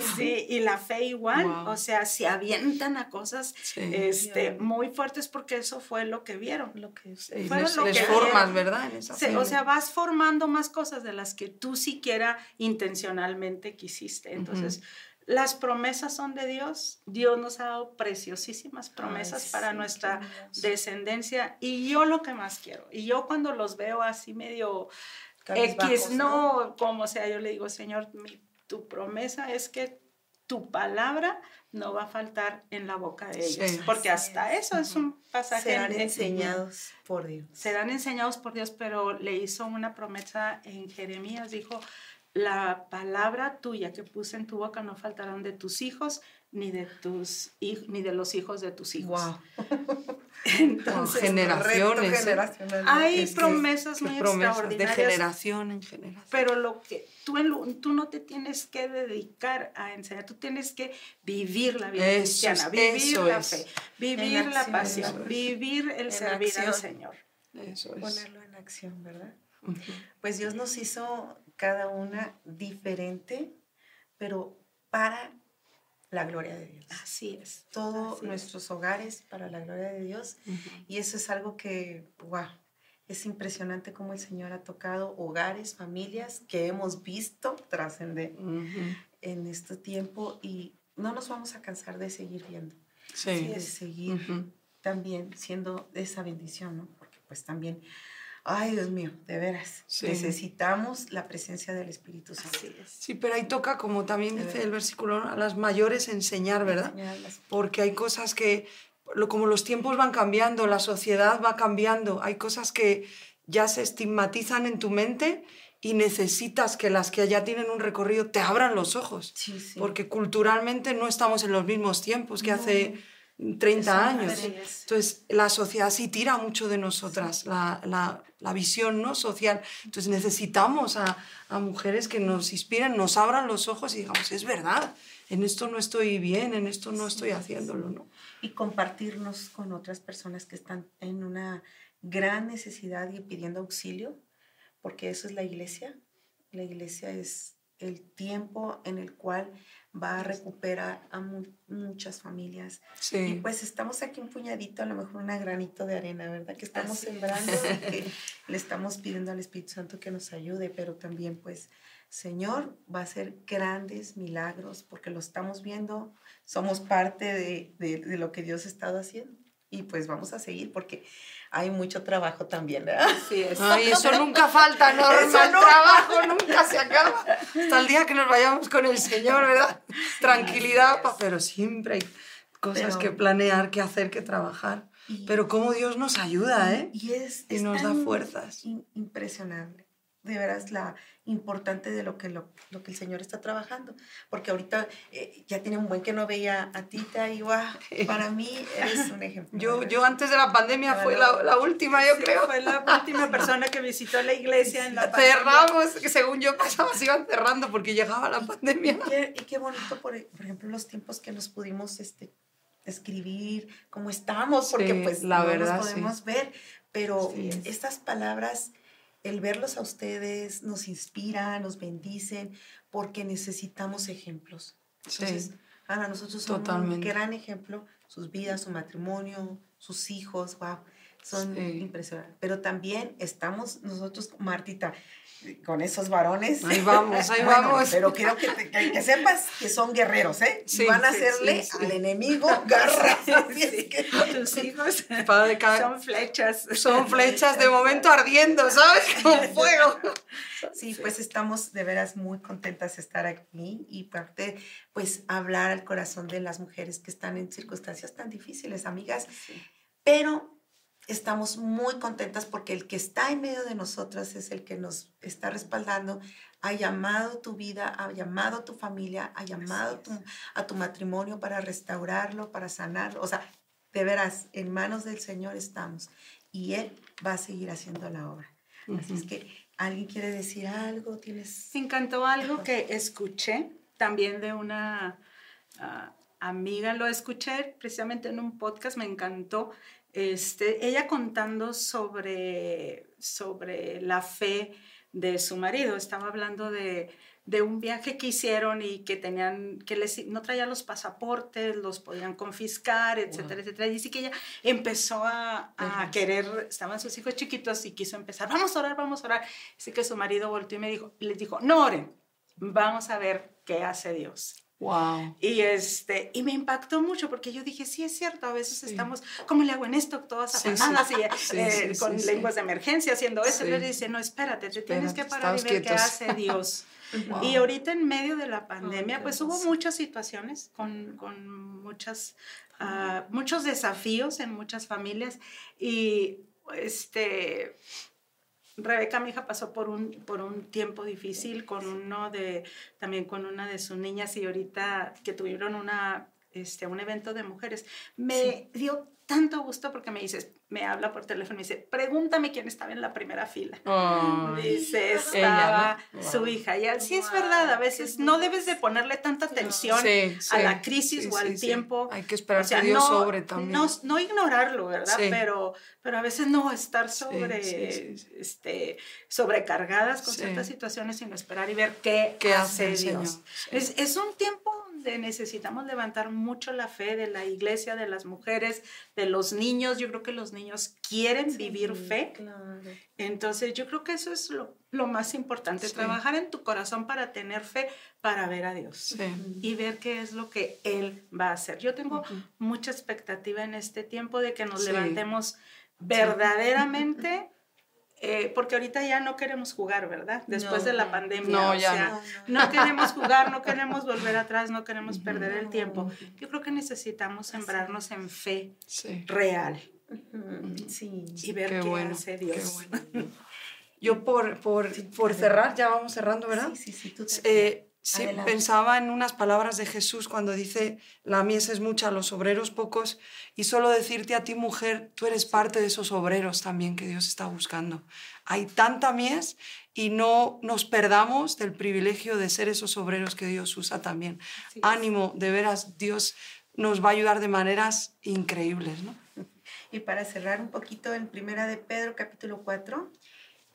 *laughs* Sí, y la fe igual, Wow. o sea, se avientan a cosas Sí. este, muy fuertes porque eso fue lo que vieron. Lo que. Sí, fueron les, lo les que formas, vieron. ¿verdad? Sí, o sea, vas formando más cosas de las que tú siquiera intencionalmente quisiste. Entonces, las promesas son de Dios. Dios nos ha dado preciosísimas promesas Ay, para sí, nuestra descendencia. Y yo lo que más quiero. Y yo cuando los veo así medio X, Cabizbajos, no, como sea, yo le digo, Señor, mi- tu promesa es que tu palabra no va a faltar en la boca de ellos. Sí. Porque hasta es. eso es un pasaje. Serán en- enseñados por Dios. serán enseñados por Dios, pero le hizo una promesa en Jeremías, dijo, la palabra tuya que puse en tu boca no faltarán de tus hijos ni de tus ni de los hijos de tus hijos. Wow. *laughs* Entonces, generaciones, ¿eh? hay Es promesas muy promesas de extraordinarias, generación en generación. pero lo que tú, en lo- tú no te tienes que dedicar a enseñar, tú tienes que vivir la vida Eso cristiana, es, vivir eso la es. fe, vivir En la acción, pasión, vivir el En servir al. Señor. Eso es. Ponerlo en acción, ¿verdad? Pues Dios nos hizo cada una diferente, pero para la gloria de Dios. Así es. Todos es. nuestros hogares para la gloria de Dios. Y eso es algo que, wow, es impresionante cómo el Señor ha tocado hogares, familias que hemos visto trascender en este tiempo y no nos vamos a cansar de seguir viendo, Sí. de seguir también siendo esa bendición, ¿no? Porque pues también Ay, Dios mío, de veras. Necesitamos la presencia del Espíritu Santo. Sí, pero ahí toca, como también dice el versículo, a las mayores enseñar, ¿verdad? Porque hay cosas que, como los tiempos van cambiando, la sociedad va cambiando, hay cosas que ya se estigmatizan en tu mente y necesitas que las que ya tienen un recorrido te abran los ojos. Porque culturalmente no estamos en los mismos tiempos que hace 30 años. Entonces, la sociedad sí tira mucho de nosotras, la, la, la visión ¿no? social. Entonces, necesitamos a, a, mujeres que nos inspiren, nos abran los ojos y digamos, es verdad, en esto no estoy bien, en esto no estoy haciéndolo. ¿no? Y compartirnos con otras personas que están en una gran necesidad y pidiendo auxilio, porque eso es la iglesia. La iglesia es el tiempo en el cual va a recuperar a muchas familias. Y pues estamos aquí un puñadito, a lo mejor un granito de arena, ¿verdad? Que estamos sembrando y que *laughs* le estamos pidiendo al Espíritu Santo que nos ayude, pero también pues, Señor, va a hacer grandes milagros porque lo estamos viendo, somos parte de, de, de lo que Dios ha estado haciendo. Y pues vamos a seguir porque hay mucho trabajo también, ¿verdad? Sí, es. Ay, eso nunca falta, *laughs* ¿no? el trabajo nunca se acaba. Hasta el día que nos vayamos con el Señor, ¿verdad? Tranquilidad, pero siempre hay cosas que planear, que hacer, que trabajar. pero cómo Dios nos ayuda, ¿eh? Y, es, y nos da fuerzas. Impresionante. De veras, la, importante de lo que, lo, lo, que el Señor está trabajando. Porque ahorita eh, ya tiene un buen que no veía a Tita y wow, para mí eres un ejemplo. Yo, yo antes de la pandemia fue la, la, última, yo creo. Fue la última persona que visitó la iglesia en la *laughs* Cerramos, que según yo pasaba, se iban cerrando porque llegaba la pandemia. Y qué, y qué bonito, por, por, ejemplo, los tiempos que nos pudimos este, escribir, cómo estamos, porque pues la no verdad, nos podemos ver, pero estas palabras el verlos a ustedes nos inspira, nos bendicen, porque necesitamos ejemplos. Entonces, Ana, nosotros somos un gran ejemplo, sus vidas, su matrimonio, sus hijos, wow, son impresionantes. Pero también estamos nosotros, Martita, con esos varones. Ahí vamos, ahí *laughs* vamos. Pero quiero que, que, sepas que son guerreros, ¿eh? Sí, van a hacerle al enemigo garra. *laughs* *laughs* Tus hijos son flechas. Son flechas de momento ardiendo, ¿sabes? Con fuego. Sí, pues estamos de veras muy contentas de estar aquí y parte, pues hablar al corazón de las mujeres que están en circunstancias tan difíciles, amigas. Pero estamos muy contentas porque el que está en medio de nosotras es el que nos está respaldando, ha llamado tu vida, ha llamado tu familia, ha llamado a tu matrimonio para restaurarlo, para sanarlo. O sea, de veras, en manos del Señor estamos y Él va a seguir haciendo la obra. Así es que, ¿alguien quiere decir algo? ¿Tienes... Me encantó algo que escuché también de una ah, amiga, lo escuché precisamente en un podcast, me encantó este, ella contando sobre, sobre la fe de su marido. Estaba hablando de, de un viaje que hicieron y que tenían, que les, no traía los pasaportes, los podían confiscar, etcétera, etcétera. Y sí que ella empezó a, a querer, estaban sus hijos chiquitos y quiso empezar, vamos a orar, vamos a orar. Así que su marido volteó y me dijo, les dijo, no oren, vamos a ver qué hace Dios. Wow. Y, este, y me impactó mucho porque yo dije, sí, es cierto, a veces estamos, ¿cómo le hago en esto? Todas afanadas y eh, con lenguas de emergencia haciendo eso. Y le dice, no, espérate, te tienes que parar y ver qué hace Dios. *laughs* Y ahorita en medio de la pandemia, pues hubo muchas situaciones con, con muchas, uh, muchos desafíos en muchas familias y este Rebeca, mi hija, pasó por un, por un tiempo difícil con uno de, también con una de sus niñas y ahorita que tuvieron una, este, un evento de mujeres. Me dio tanto gusto porque me dices, me habla por teléfono y me dice, pregúntame quién estaba en la primera fila. dice, estaba su hija. Y así es verdad, a veces no debes de ponerle tanta atención a la crisis o al tiempo. Hay que esperar que Dios sobre también. No, no ignorarlo, ¿verdad? Pero, pero a veces no estar sobre, este, sobrecargadas con ciertas situaciones, sino esperar y ver qué, ¿Qué hace Dios. Es, es un tiempo necesitamos levantar mucho la fe de la iglesia, de las mujeres, de los niños. Yo creo que los niños quieren vivir fe. Entonces yo creo que eso es lo, más importante, trabajar en tu corazón para tener fe, para ver a Dios y ver qué es lo que Él va a hacer. Yo tengo mucha expectativa en este tiempo de que nos levantemos verdaderamente eh, porque ahorita ya no queremos jugar, ¿verdad? Después No, de la pandemia. No, o ya sea, no. no queremos jugar, no queremos volver atrás, no queremos perder el tiempo. Yo creo que necesitamos sembrarnos en fe Sí. real Sí. y ver Qué qué, bueno, hace qué Dios. bueno. Yo por, por, por cerrar, ya vamos cerrando, ¿verdad? Sí, sí, sí, tú te- Eh, sí, Adelante. pensaba en unas palabras de Jesús cuando dice, la mies es mucha, los obreros pocos, y solo decirte a ti, mujer, tú eres parte de esos obreros también que Dios está buscando. Hay tanta mies y no nos perdamos del privilegio de ser esos obreros que Dios usa también. Ánimo, de veras, Dios nos va a ayudar de maneras increíbles, ¿no? *laughs* Y para cerrar un poquito en Primera de Pedro, capítulo 4,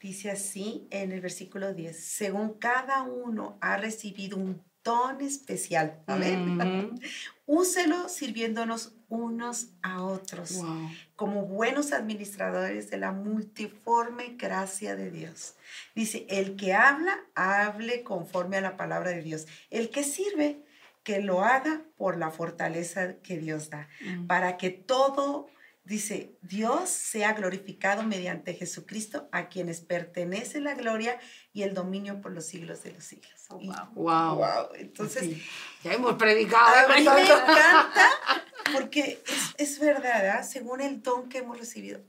dice así en el versículo 10, según cada uno ha recibido un don especial, amén, Ujú. *laughs* úselo sirviéndonos unos a otros Wow. como buenos administradores de la multiforme gracia de Dios. Dice, el que habla, hable conforme a la palabra de Dios. El que sirve, que lo haga por la fortaleza que Dios da, Mm. para que todo, dice, Dios sea glorificado mediante Jesucristo, a quienes pertenece la gloria y el dominio por los siglos de los siglos. Oh, Y- wow. Wow. wow, entonces... Sí. Ya hemos predicado. A mí me encanta porque es, es verdad, ¿verdad? según el don que hemos recibido.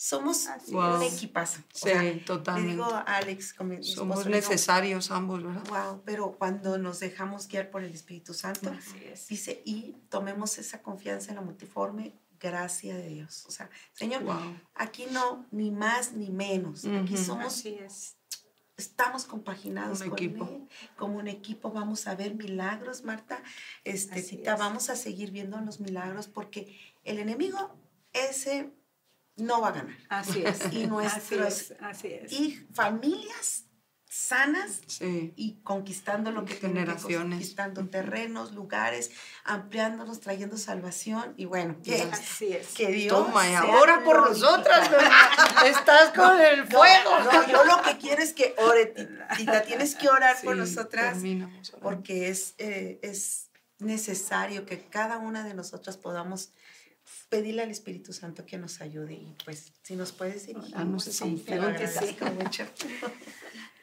Somos Así un equipazo. O Sí, sea, Le totalmente. digo a Alex, con mi Somos esposo, le necesarios ambos, ¿verdad? Wow, pero cuando nos dejamos guiar por el Espíritu Santo, Así es. dice, y tomemos esa confianza en la multiforme gracia de Dios. O sea, Señor, Wow. aquí no, ni más ni menos. Aquí somos Así es. estamos compaginados Un con equipo. él, como un equipo vamos a ver milagros Marta este Así Tita, es. vamos a seguir viendo los milagros porque el enemigo ese no va a ganar Así es. *laughs* Y Así es. Así es. y familias sanas Sí. y conquistando lo que generaciones. conquistando terrenos lugares ampliándonos trayendo salvación y bueno que, Así es. que Dios Toma, y ahora por nosotras. *laughs* Estás con el fuego. no, yo lo que quiero es que ore, Tita, tienes que orar por nosotras porque es, eh, es necesario que cada una de nosotras podamos pedirle al Espíritu Santo que nos ayude y pues si nos puedes pues, esa sí, te lo unción que sí. agradezco mucho. *laughs*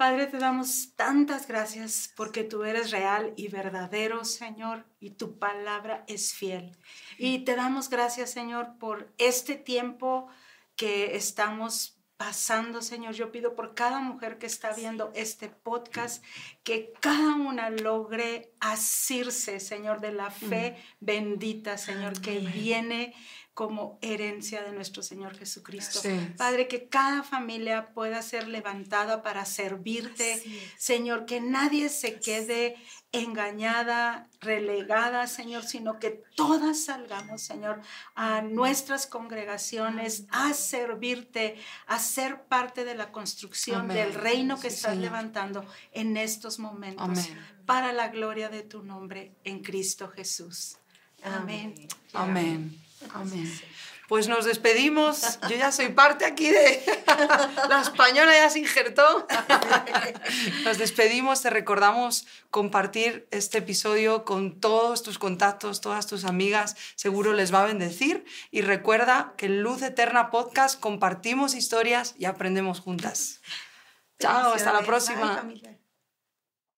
Padre, te damos tantas gracias porque tú eres real y verdadero, Señor, y tu palabra es fiel. Y te damos gracias, Señor, por este tiempo que estamos pasando, Señor. Yo pido por cada mujer que está viendo este podcast, que cada una logre asirse, Señor, de la fe bendita, Señor, que viene como herencia de nuestro Señor Jesucristo. Padre, que cada familia pueda ser levantada para servirte. Señor, que nadie se quede engañada, relegada, Señor, sino que todas salgamos, Señor, a nuestras congregaciones, a servirte, a ser parte de la construcción Amén. del reino que Sí, estás Señor. levantando en estos momentos, Amén. para la gloria de tu nombre en Cristo Jesús. Amén. Amén. Amén. Pues nos despedimos. Yo ya soy parte aquí de *laughs* la española, ya se injertó. *laughs* Nos despedimos, te recordamos compartir este episodio con todos tus contactos, todas tus amigas, seguro les va a bendecir. Y recuerda que en Luz Eterna Podcast compartimos historias y aprendemos juntas. Chao, hasta la próxima.